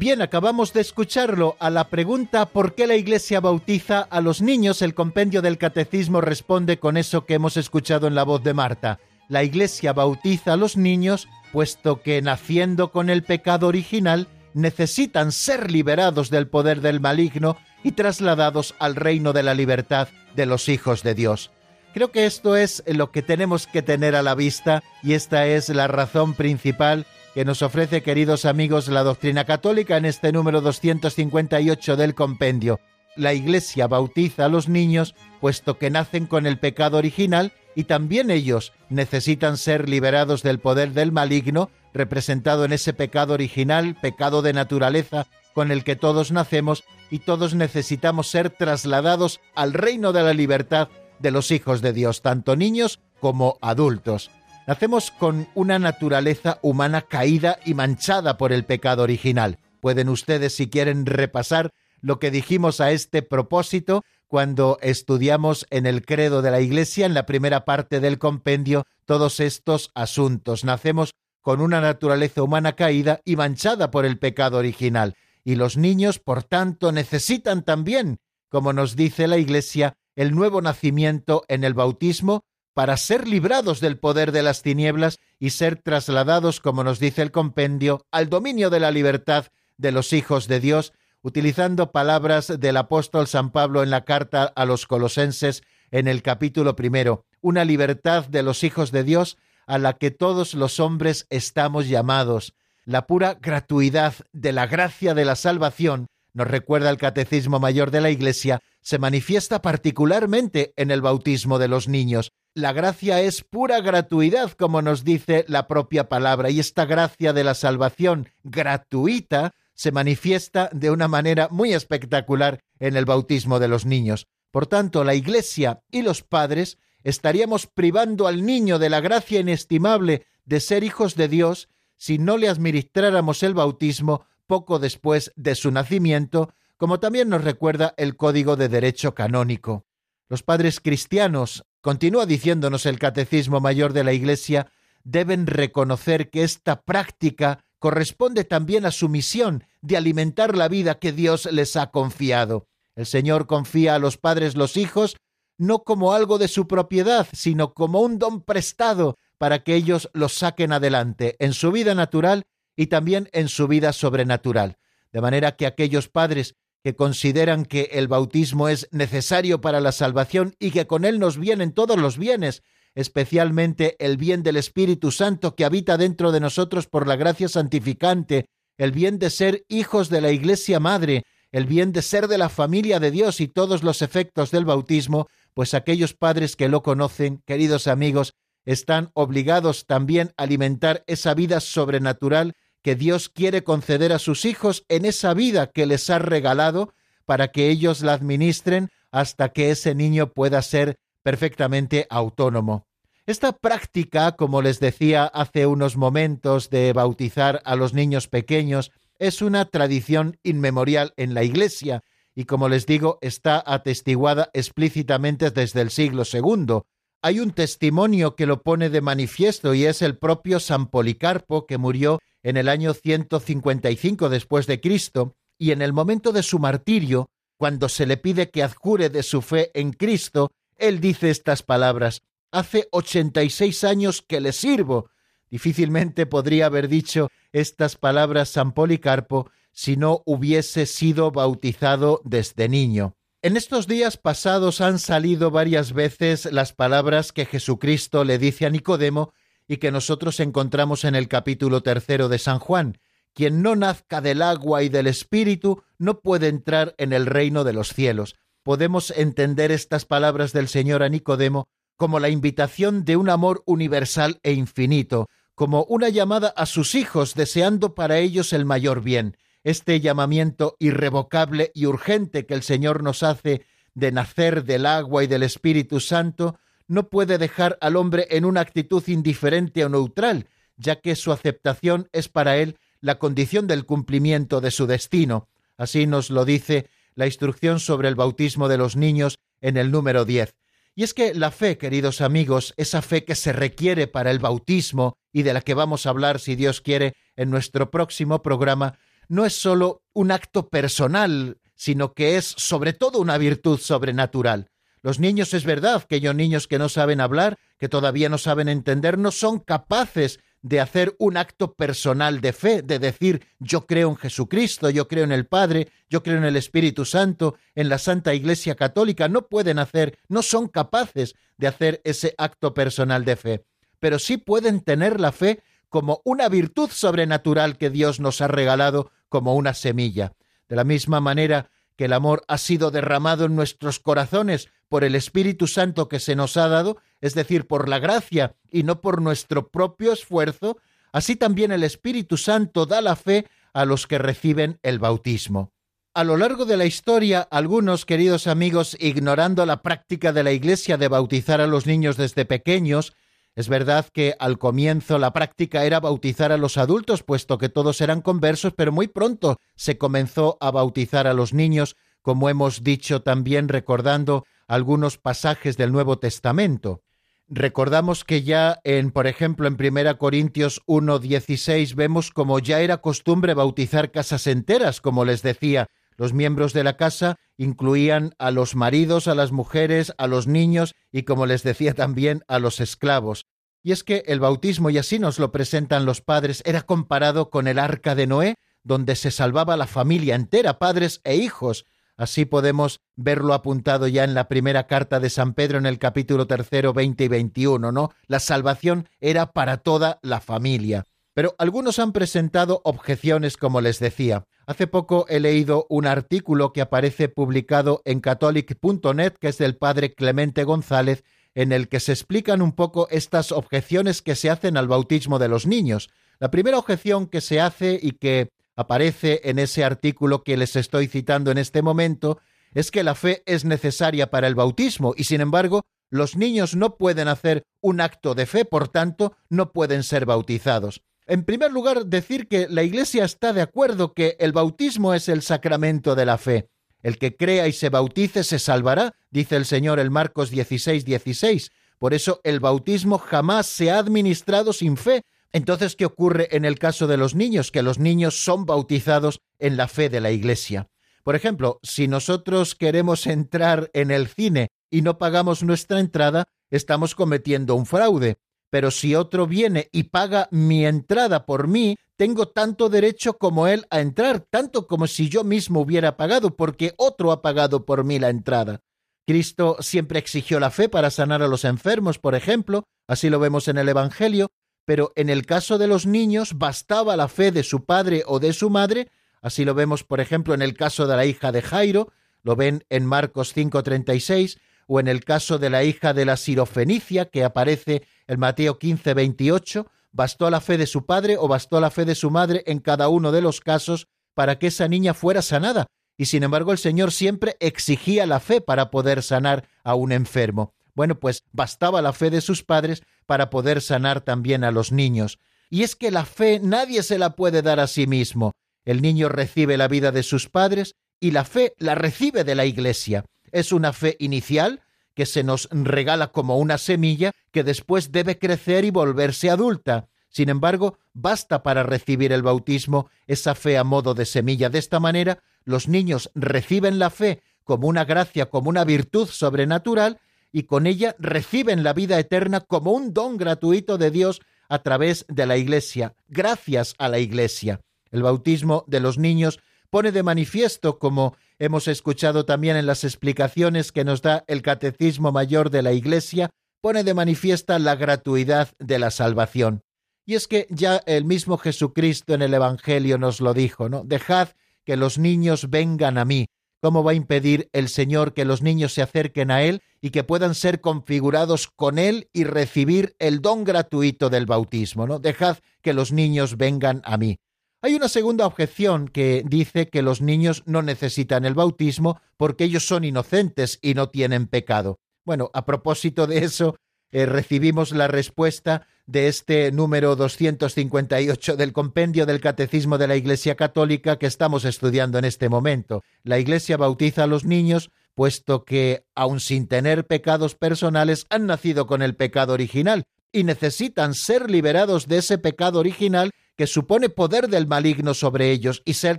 Bien, acabamos de escucharlo. A la pregunta ¿por qué la Iglesia bautiza a los niños? El compendio del Catecismo responde con eso que hemos escuchado en la voz de Marta. La Iglesia bautiza a los niños puesto que naciendo con el pecado original necesitan ser liberados del poder del maligno y trasladados al reino de la libertad de los hijos de Dios. Creo que esto es lo que tenemos que tener a la vista y esta es la razón principal que nos ofrece, queridos amigos, la doctrina católica en este número 258 del compendio. La Iglesia bautiza a los niños puesto que nacen con el pecado original y también ellos necesitan ser liberados del poder del maligno, representado en ese pecado original, pecado de naturaleza, con el que todos nacemos y todos necesitamos ser trasladados al reino de la libertad de los hijos de Dios, tanto niños como adultos. Nacemos con una naturaleza humana caída y manchada por el pecado original. Pueden ustedes, si quieren, repasar lo que dijimos a este propósito cuando estudiamos en el credo de la Iglesia, en la primera parte del compendio, todos estos asuntos. Nacemos con una naturaleza humana caída y manchada por el pecado original. Y los niños, por tanto, necesitan también, como nos dice la Iglesia, el nuevo nacimiento en el bautismo para ser librados del poder de las tinieblas y ser trasladados, como nos dice el compendio, al dominio de la libertad de los hijos de Dios, utilizando palabras del apóstol San Pablo en la carta a los colosenses en el capítulo primero, una libertad de los hijos de Dios a la que todos los hombres estamos llamados. La pura gratuidad de la gracia de la salvación, nos recuerda el Catecismo Mayor de la Iglesia, se manifiesta particularmente en el bautismo de los niños. La gracia es pura gratuidad, como nos dice la propia palabra, y esta gracia de la salvación gratuita se manifiesta de una manera muy espectacular en el bautismo de los niños. Por tanto, la Iglesia y los padres estaríamos privando al niño de la gracia inestimable de ser hijos de Dios si no le administráramos el bautismo poco después de su nacimiento, como también nos recuerda el Código de Derecho Canónico. Los padres cristianos, continúa diciéndonos el Catecismo Mayor de la Iglesia, deben reconocer que esta práctica corresponde también a su misión de alimentar la vida que Dios les ha confiado. El Señor confía a los padres los hijos no como algo de su propiedad, sino como un don prestado para que ellos los saquen adelante en su vida natural y también en su vida sobrenatural. De manera que aquellos padres que consideran que el bautismo es necesario para la salvación y que con él nos vienen todos los bienes, especialmente el bien del Espíritu Santo que habita dentro de nosotros por la gracia santificante, el bien de ser hijos de la Iglesia Madre, el bien de ser de la familia de Dios y todos los efectos del bautismo, pues aquellos padres que lo conocen, queridos amigos, están obligados también a alimentar esa vida sobrenatural que Dios quiere conceder a sus hijos en esa vida que les ha regalado para que ellos la administren hasta que ese niño pueda ser perfectamente autónomo. Esta práctica, como les decía hace unos momentos, de bautizar a los niños pequeños, es una tradición inmemorial en la Iglesia y como les digo, está atestiguada explícitamente desde el siglo II. Hay un testimonio que lo pone de manifiesto y es el propio San Policarpo que murió en el año 155 después de Cristo y en el momento de su martirio, cuando se le pide que adjure de su fe en Cristo, él dice estas palabras: hace 86 años que le sirvo. Difícilmente podría haber dicho estas palabras San Policarpo si no hubiese sido bautizado desde niño. En estos días pasados han salido varias veces las palabras que Jesucristo le dice a Nicodemo y que nosotros encontramos en el capítulo tercero de San Juan. Quien no nazca del agua y del Espíritu no puede entrar en el reino de los cielos. Podemos entender estas palabras del Señor a Nicodemo como la invitación de un amor universal e infinito, como una llamada a sus hijos deseando para ellos el mayor bien. Este llamamiento irrevocable y urgente que el Señor nos hace de nacer del agua y del Espíritu Santo no puede dejar al hombre en una actitud indiferente o neutral, ya que su aceptación es para él la condición del cumplimiento de su destino. Así nos lo dice la instrucción sobre el bautismo de los niños en el número 10. Y es que la fe, queridos amigos, esa fe que se requiere para el bautismo y de la que vamos a hablar, si Dios quiere, en nuestro próximo programa, no es sólo un acto personal, sino que es sobre todo una virtud sobrenatural. Los niños es verdad que ellos niños que no saben hablar, que todavía no saben entender, no son capaces de hacer un acto personal de fe, de decir yo creo en Jesucristo, yo creo en el Padre, yo creo en el Espíritu Santo, en la Santa Iglesia Católica, no pueden hacer, no son capaces de hacer ese acto personal de fe, pero sí pueden tener la fe como una virtud sobrenatural que Dios nos ha regalado como una semilla. De la misma manera que el amor ha sido derramado en nuestros corazones por el Espíritu Santo que se nos ha dado, es decir, por la gracia y no por nuestro propio esfuerzo, así también el Espíritu Santo da la fe a los que reciben el bautismo. A lo largo de la historia, algunos queridos amigos, ignorando la práctica de la Iglesia de bautizar a los niños desde pequeños, es verdad que al comienzo la práctica era bautizar a los adultos, puesto que todos eran conversos, pero muy pronto se comenzó a bautizar a los niños, como hemos dicho también recordando algunos pasajes del Nuevo Testamento. Recordamos que ya en, por ejemplo, en 1 Corintios 1.16 vemos como ya era costumbre bautizar casas enteras, como les decía, los miembros de la casa incluían a los maridos, a las mujeres, a los niños y, como les decía también, a los esclavos. Y es que el bautismo, y así nos lo presentan los padres, era comparado con el arca de Noé, donde se salvaba la familia entera, padres e hijos. Así podemos verlo apuntado ya en la primera carta de San Pedro en el capítulo tercero, veinte y veintiuno, ¿no? La salvación era para toda la familia. Pero algunos han presentado objeciones, como les decía. Hace poco he leído un artículo que aparece publicado en catholic.net, que es del padre Clemente González, en el que se explican un poco estas objeciones que se hacen al bautismo de los niños. La primera objeción que se hace y que aparece en ese artículo que les estoy citando en este momento es que la fe es necesaria para el bautismo y sin embargo los niños no pueden hacer un acto de fe, por tanto no pueden ser bautizados. En primer lugar, decir que la Iglesia está de acuerdo que el bautismo es el sacramento de la fe. El que crea y se bautice se salvará, dice el Señor en Marcos 16, 16. Por eso el bautismo jamás se ha administrado sin fe. Entonces, ¿qué ocurre en el caso de los niños? Que los niños son bautizados en la fe de la Iglesia. Por ejemplo, si nosotros queremos entrar en el cine y no pagamos nuestra entrada, estamos cometiendo un fraude pero si otro viene y paga mi entrada por mí, tengo tanto derecho como él a entrar, tanto como si yo mismo hubiera pagado, porque otro ha pagado por mí la entrada. Cristo siempre exigió la fe para sanar a los enfermos, por ejemplo, así lo vemos en el Evangelio, pero en el caso de los niños bastaba la fe de su padre o de su madre, así lo vemos, por ejemplo, en el caso de la hija de Jairo, lo ven en Marcos 5:36, o en el caso de la hija de la Sirofenicia, que aparece en Mateo 15, 28, bastó la fe de su padre o bastó la fe de su madre en cada uno de los casos para que esa niña fuera sanada. Y sin embargo el Señor siempre exigía la fe para poder sanar a un enfermo. Bueno, pues bastaba la fe de sus padres para poder sanar también a los niños. Y es que la fe nadie se la puede dar a sí mismo. El niño recibe la vida de sus padres y la fe la recibe de la Iglesia. Es una fe inicial que se nos regala como una semilla que después debe crecer y volverse adulta. Sin embargo, basta para recibir el bautismo esa fe a modo de semilla. De esta manera, los niños reciben la fe como una gracia, como una virtud sobrenatural, y con ella reciben la vida eterna como un don gratuito de Dios a través de la Iglesia, gracias a la Iglesia. El bautismo de los niños pone de manifiesto, como hemos escuchado también en las explicaciones que nos da el Catecismo Mayor de la Iglesia, pone de manifiesta la gratuidad de la salvación. Y es que ya el mismo Jesucristo en el Evangelio nos lo dijo, ¿no? Dejad que los niños vengan a mí. ¿Cómo va a impedir el Señor que los niños se acerquen a Él y que puedan ser configurados con Él y recibir el don gratuito del bautismo? ¿no? Dejad que los niños vengan a mí. Hay una segunda objeción que dice que los niños no necesitan el bautismo porque ellos son inocentes y no tienen pecado. Bueno, a propósito de eso, eh, recibimos la respuesta de este número 258 del compendio del Catecismo de la Iglesia Católica que estamos estudiando en este momento. La Iglesia bautiza a los niños puesto que, aun sin tener pecados personales, han nacido con el pecado original y necesitan ser liberados de ese pecado original que supone poder del maligno sobre ellos y ser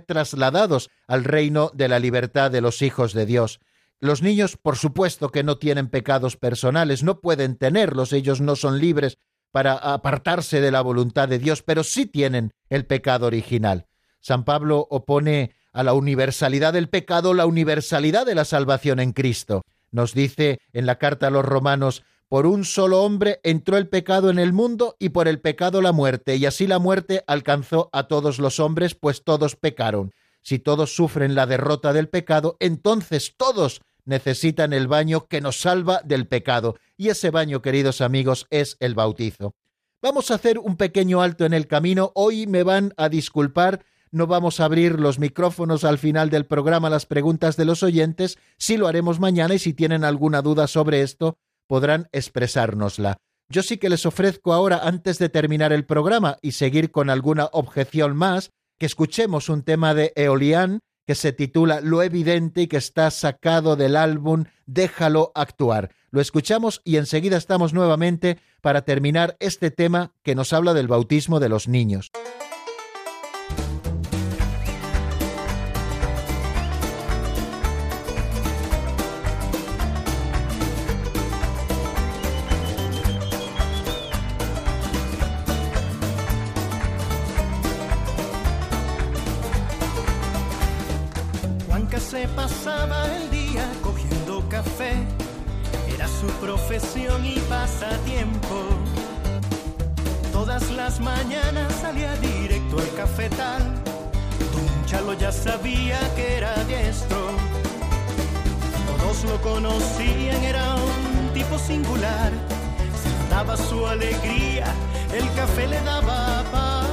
trasladados al reino de la libertad de los hijos de Dios. Los niños, por supuesto que no tienen pecados personales, no pueden tenerlos, ellos no son libres para apartarse de la voluntad de Dios, pero sí tienen el pecado original. San Pablo opone a la universalidad del pecado la universalidad de la salvación en Cristo. Nos dice en la carta a los romanos, por un solo hombre entró el pecado en el mundo y por el pecado la muerte, y así la muerte alcanzó a todos los hombres, pues todos pecaron. Si todos sufren la derrota del pecado, entonces todos necesitan el baño que nos salva del pecado. Y ese baño, queridos amigos, es el bautizo. Vamos a hacer un pequeño alto en el camino. Hoy me van a disculpar. No vamos a abrir los micrófonos al final del programa las preguntas de los oyentes. Sí lo haremos mañana y si tienen alguna duda sobre esto, podrán expresárnosla. Yo sí que les ofrezco ahora, antes de terminar el programa y seguir con alguna objeción más, que escuchemos un tema de Eolian que se titula Lo evidente y que está sacado del álbum Déjalo actuar. Lo escuchamos y enseguida estamos nuevamente para terminar este tema que nos habla del bautismo de los niños. Ya sabía que era diestro. Todos lo conocían, era un tipo singular, se daba su alegría, el café le daba paz.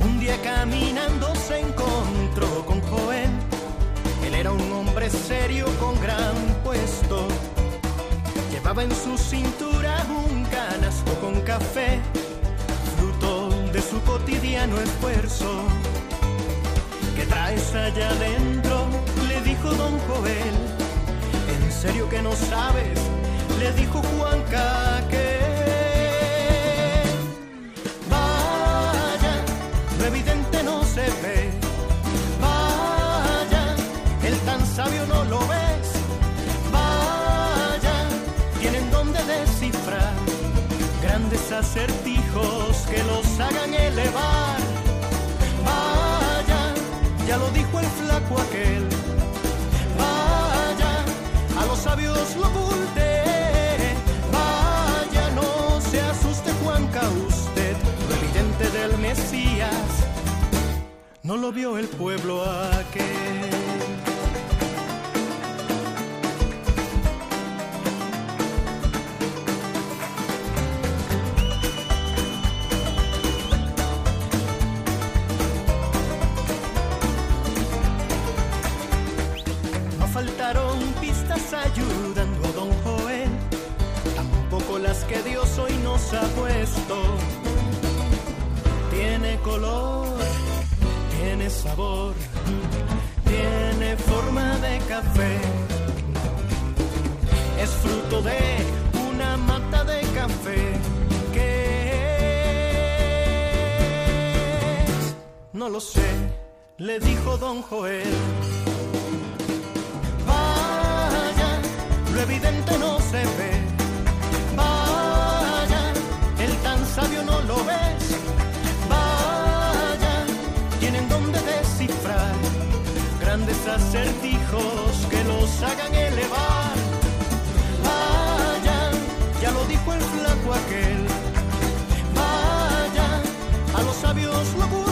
Un día caminando se encontró con Joel. Él era un hombre serio con gran puesto. Llevaba en su cintura un canasto con café, fruto de su cotidiano esfuerzo. ¿Qué traes allá adentro? Le dijo don Joel. ¿En serio que no sabes? Le dijo Juanca que Vaya, lo evidente no se ve. Vaya, el tan sabio no lo ves. Acertijos que los hagan elevar. Vaya, ya lo dijo el flaco aquel. Vaya, a los sabios lo oculté. Vaya, no se asuste Juanca usted, lo evidente del Mesías. No lo vio el pueblo aquel. Pistas ayudando a don Joel, tampoco las que Dios hoy nos ha puesto. Tiene color, tiene sabor, tiene forma de café. Es fruto de una mata de café que es? No lo sé, le dijo don Joel. Lo evidente no se ve. Vaya, el tan sabio no lo ves. Vaya, tienen donde descifrar grandes acertijos que los hagan elevar. Vaya, ya lo dijo el flaco aquel. Vaya, a los sabios lo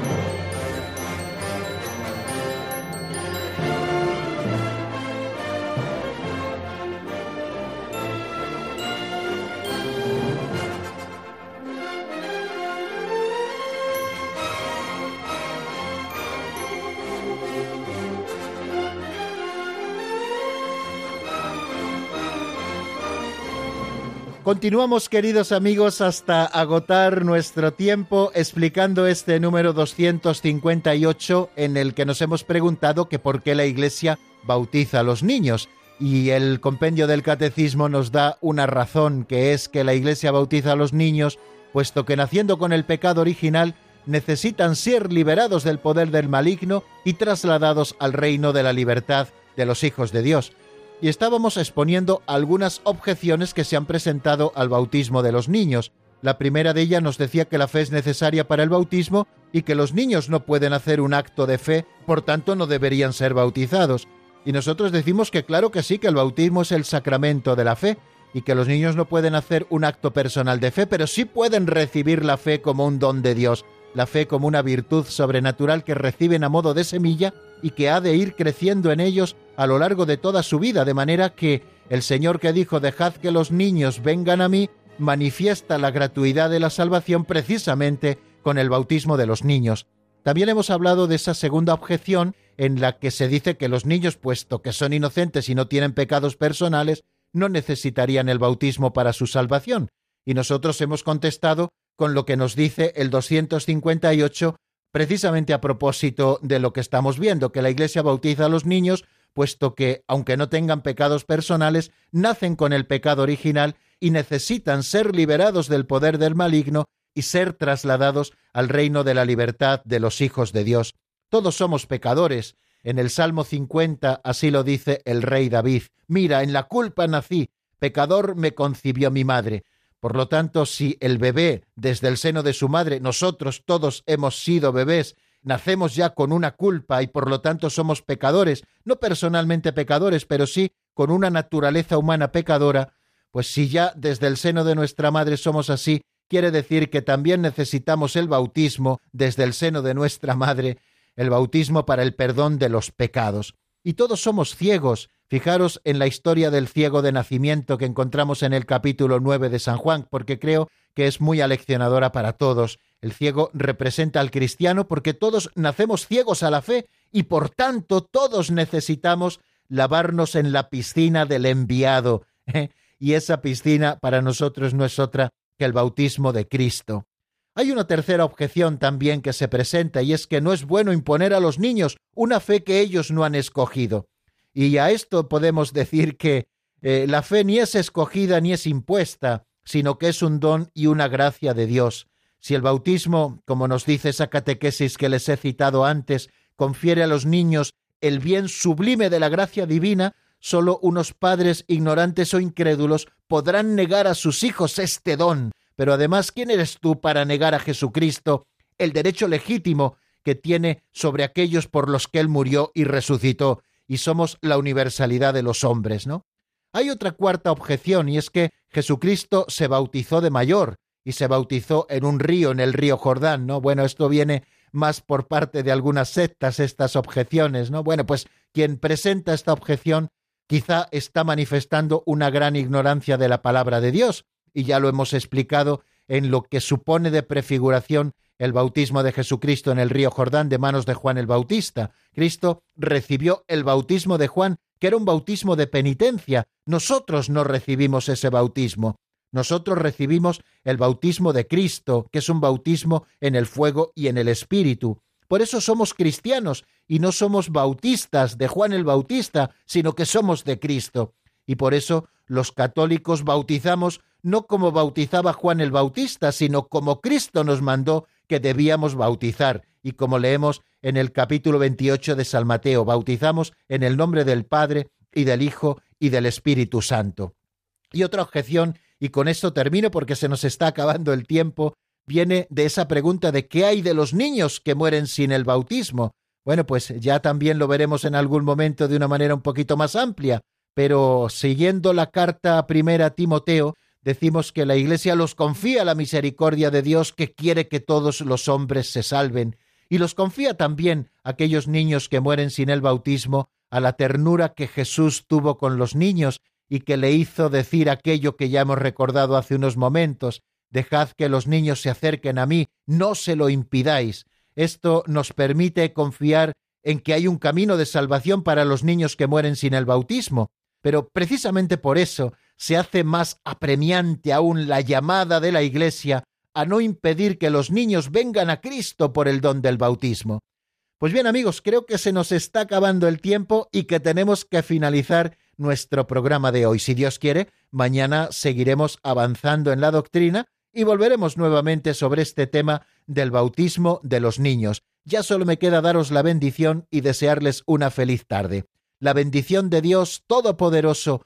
Continuamos, queridos amigos, hasta agotar nuestro tiempo explicando este número 258 en el que nos hemos preguntado que por qué la Iglesia bautiza a los niños. Y el compendio del Catecismo nos da una razón, que es que la Iglesia bautiza a los niños, puesto que naciendo con el pecado original, necesitan ser liberados del poder del maligno y trasladados al reino de la libertad de los hijos de Dios y estábamos exponiendo algunas objeciones que se han presentado al bautismo de los niños. La primera de ellas nos decía que la fe es necesaria para el bautismo y que los niños no pueden hacer un acto de fe, por tanto no deberían ser bautizados. Y nosotros decimos que claro que sí, que el bautismo es el sacramento de la fe y que los niños no pueden hacer un acto personal de fe, pero sí pueden recibir la fe como un don de Dios, la fe como una virtud sobrenatural que reciben a modo de semilla y que ha de ir creciendo en ellos a lo largo de toda su vida, de manera que el Señor que dijo dejad que los niños vengan a mí, manifiesta la gratuidad de la salvación precisamente con el bautismo de los niños. También hemos hablado de esa segunda objeción en la que se dice que los niños, puesto que son inocentes y no tienen pecados personales, no necesitarían el bautismo para su salvación. Y nosotros hemos contestado con lo que nos dice el 258 precisamente a propósito de lo que estamos viendo, que la Iglesia bautiza a los niños, puesto que, aunque no tengan pecados personales, nacen con el pecado original y necesitan ser liberados del poder del maligno y ser trasladados al reino de la libertad de los hijos de Dios. Todos somos pecadores. En el Salmo 50 así lo dice el rey David. Mira, en la culpa nací, pecador me concibió mi madre. Por lo tanto, si el bebé, desde el seno de su madre, nosotros todos hemos sido bebés, nacemos ya con una culpa y por lo tanto somos pecadores, no personalmente pecadores, pero sí con una naturaleza humana pecadora, pues si ya desde el seno de nuestra madre somos así, quiere decir que también necesitamos el bautismo desde el seno de nuestra madre, el bautismo para el perdón de los pecados. Y todos somos ciegos, Fijaros en la historia del ciego de nacimiento que encontramos en el capítulo 9 de San Juan, porque creo que es muy aleccionadora para todos. El ciego representa al cristiano porque todos nacemos ciegos a la fe y por tanto todos necesitamos lavarnos en la piscina del enviado. y esa piscina para nosotros no es otra que el bautismo de Cristo. Hay una tercera objeción también que se presenta y es que no es bueno imponer a los niños una fe que ellos no han escogido. Y a esto podemos decir que eh, la fe ni es escogida ni es impuesta, sino que es un don y una gracia de Dios. Si el bautismo, como nos dice esa catequesis que les he citado antes, confiere a los niños el bien sublime de la gracia divina, solo unos padres ignorantes o incrédulos podrán negar a sus hijos este don. Pero además, ¿quién eres tú para negar a Jesucristo el derecho legítimo que tiene sobre aquellos por los que Él murió y resucitó? y somos la universalidad de los hombres, ¿no? Hay otra cuarta objeción y es que Jesucristo se bautizó de mayor y se bautizó en un río, en el río Jordán, ¿no? Bueno, esto viene más por parte de algunas sectas, estas objeciones, ¿no? Bueno, pues quien presenta esta objeción quizá está manifestando una gran ignorancia de la palabra de Dios, y ya lo hemos explicado en lo que supone de prefiguración el bautismo de Jesucristo en el río Jordán de manos de Juan el Bautista. Cristo recibió el bautismo de Juan, que era un bautismo de penitencia. Nosotros no recibimos ese bautismo. Nosotros recibimos el bautismo de Cristo, que es un bautismo en el fuego y en el Espíritu. Por eso somos cristianos y no somos bautistas de Juan el Bautista, sino que somos de Cristo. Y por eso los católicos bautizamos no como bautizaba Juan el Bautista, sino como Cristo nos mandó que debíamos bautizar. Y como leemos en el capítulo 28 de San Mateo, bautizamos en el nombre del Padre y del Hijo y del Espíritu Santo. Y otra objeción, y con esto termino porque se nos está acabando el tiempo, viene de esa pregunta de qué hay de los niños que mueren sin el bautismo. Bueno, pues ya también lo veremos en algún momento de una manera un poquito más amplia, pero siguiendo la carta primera a Timoteo, decimos que la Iglesia los confía la misericordia de Dios que quiere que todos los hombres se salven, y los confía también a aquellos niños que mueren sin el bautismo, a la ternura que Jesús tuvo con los niños y que le hizo decir aquello que ya hemos recordado hace unos momentos, dejad que los niños se acerquen a mí, no se lo impidáis. Esto nos permite confiar en que hay un camino de salvación para los niños que mueren sin el bautismo, pero precisamente por eso se hace más apremiante aún la llamada de la Iglesia a no impedir que los niños vengan a Cristo por el don del bautismo. Pues bien amigos, creo que se nos está acabando el tiempo y que tenemos que finalizar nuestro programa de hoy. Si Dios quiere, mañana seguiremos avanzando en la doctrina y volveremos nuevamente sobre este tema del bautismo de los niños. Ya solo me queda daros la bendición y desearles una feliz tarde. La bendición de Dios Todopoderoso,